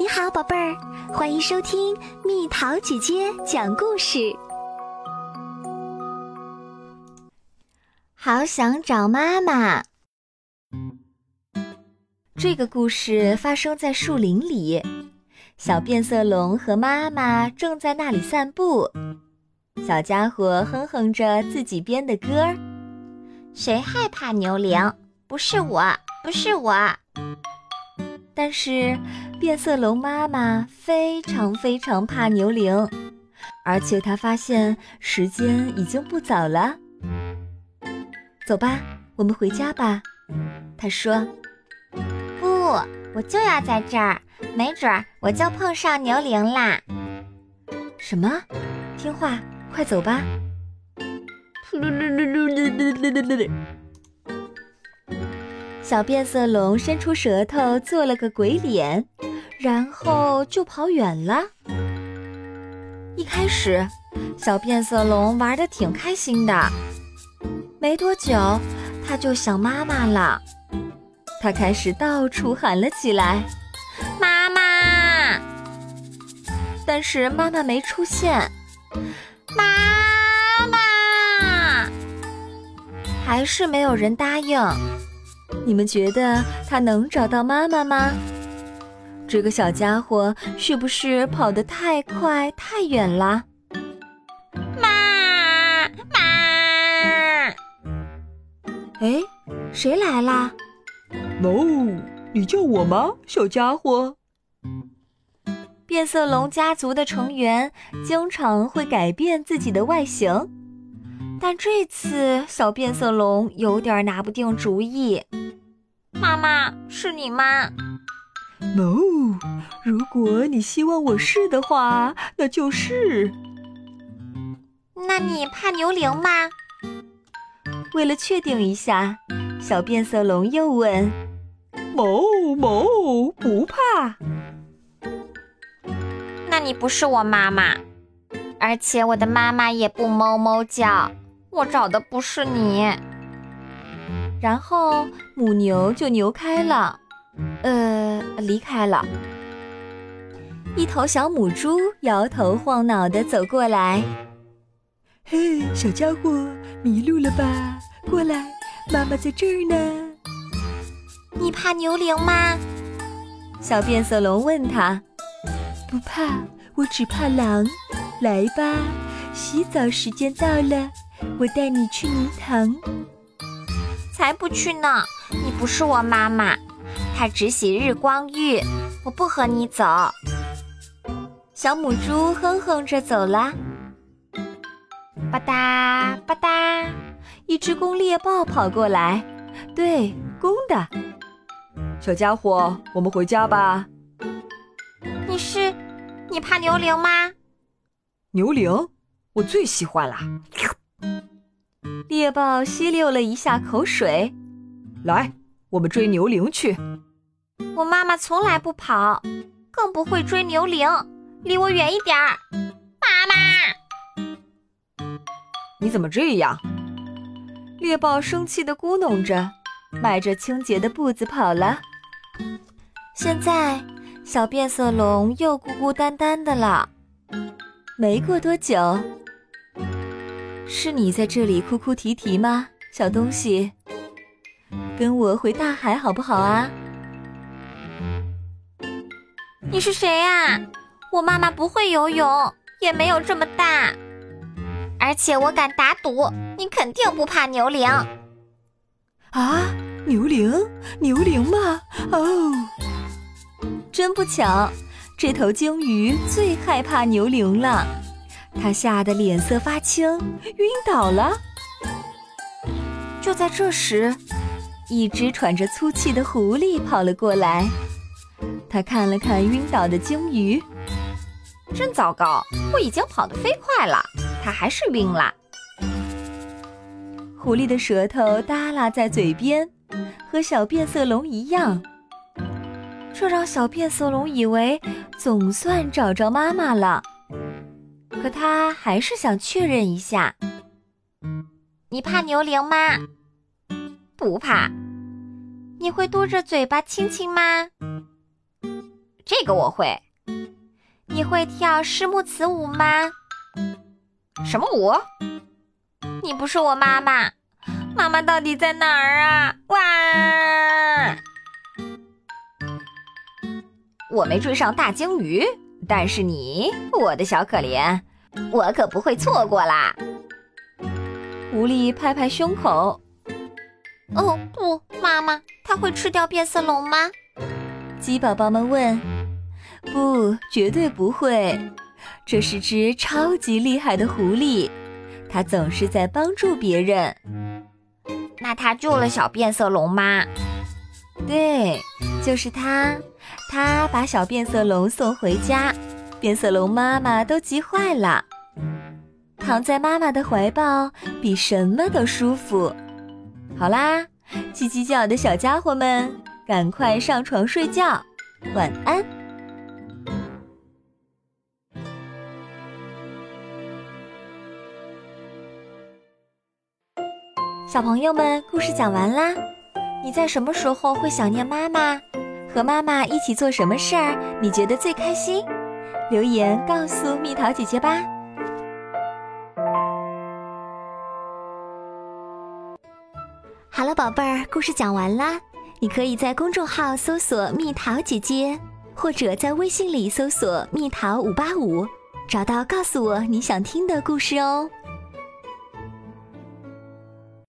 你好，宝贝儿，欢迎收听蜜桃姐姐讲故事。好想找妈妈。这个故事发生在树林里，小变色龙和妈妈正在那里散步。小家伙哼哼着自己编的歌儿：“谁害怕牛铃？不是我，不是我。”但是。变色龙妈妈非常非常怕牛铃，而且她发现时间已经不早了。走吧，我们回家吧。她说：“不，我就要在这儿，没准儿我就碰上牛铃啦。”什么？听话，快走吧。小变色龙伸出舌头，做了个鬼脸。然后就跑远了。一开始，小变色龙玩的挺开心的，没多久，他就想妈妈了。他开始到处喊了起来：“妈妈！”但是妈妈没出现。妈妈！还是没有人答应。你们觉得他能找到妈妈吗？这个小家伙是不是跑得太快太远了？妈妈！哎，谁来啦？哦，你叫我吗，小家伙？变色龙家族的成员经常会改变自己的外形，但这次小变色龙有点拿不定主意。妈妈，是你吗？哦，如果你希望我是的话，那就是。那你怕牛铃吗？为了确定一下，小变色龙又问：“某某不怕？那你不是我妈妈，而且我的妈妈也不哞哞叫，我找的不是你。”然后母牛就牛开了。呃，离开了。一头小母猪摇头晃脑地走过来。嘿，小家伙，迷路了吧？过来，妈妈在这儿呢。你怕牛铃吗？小变色龙问他。不怕，我只怕狼。来吧，洗澡时间到了，我带你去泥塘。才不去呢！你不是我妈妈。她只洗日光浴，我不和你走。小母猪哼哼着走了。吧嗒吧嗒，一只公猎豹跑过来。对，公的。小家伙，我们回家吧。你是？你怕牛铃吗？牛铃，我最喜欢了。猎豹吸溜了一下口水。来，我们追牛铃去。我妈妈从来不跑，更不会追牛铃，离我远一点儿。妈妈，你怎么这样？猎豹生气的咕哝着，迈着清洁的步子跑了。现在，小变色龙又孤孤单单的了。没过多久，是你在这里哭哭啼啼吗，小东西？跟我回大海好不好啊？你是谁呀？我妈妈不会游泳，也没有这么大，而且我敢打赌，你肯定不怕牛铃。啊，牛铃？牛铃吗？哦，真不巧，这头鲸鱼最害怕牛铃了，他吓得脸色发青，晕倒了。就在这时，一只喘着粗气的狐狸跑了过来。他看了看晕倒的鲸鱼，真糟糕！我已经跑得飞快了，它还是晕了。狐狸的舌头耷拉在嘴边，和小变色龙一样。这让小变色龙以为总算找着妈妈了，可他还是想确认一下：你怕牛铃吗？不怕。你会嘟着嘴巴亲亲吗？这个我会。你会跳诗木词舞吗？什么舞？你不是我妈妈，妈妈到底在哪儿啊？哇！我没追上大鲸鱼，但是你，我的小可怜，我可不会错过啦。狐狸拍拍胸口。哦不，妈妈，它会吃掉变色龙吗？鸡宝宝们问。不，绝对不会。这是只超级厉害的狐狸，它总是在帮助别人。那它救了小变色龙吗？对，就是它。他把小变色龙送回家，变色龙妈妈都急坏了。躺在妈妈的怀抱，比什么都舒服。好啦，叽叽叫的小家伙们，赶快上床睡觉，晚安。小朋友们，故事讲完啦。你在什么时候会想念妈妈？和妈妈一起做什么事儿你觉得最开心？留言告诉蜜桃姐姐吧。好了，宝贝儿，故事讲完啦。你可以在公众号搜索“蜜桃姐姐”，或者在微信里搜索“蜜桃五八五”，找到告诉我你想听的故事哦。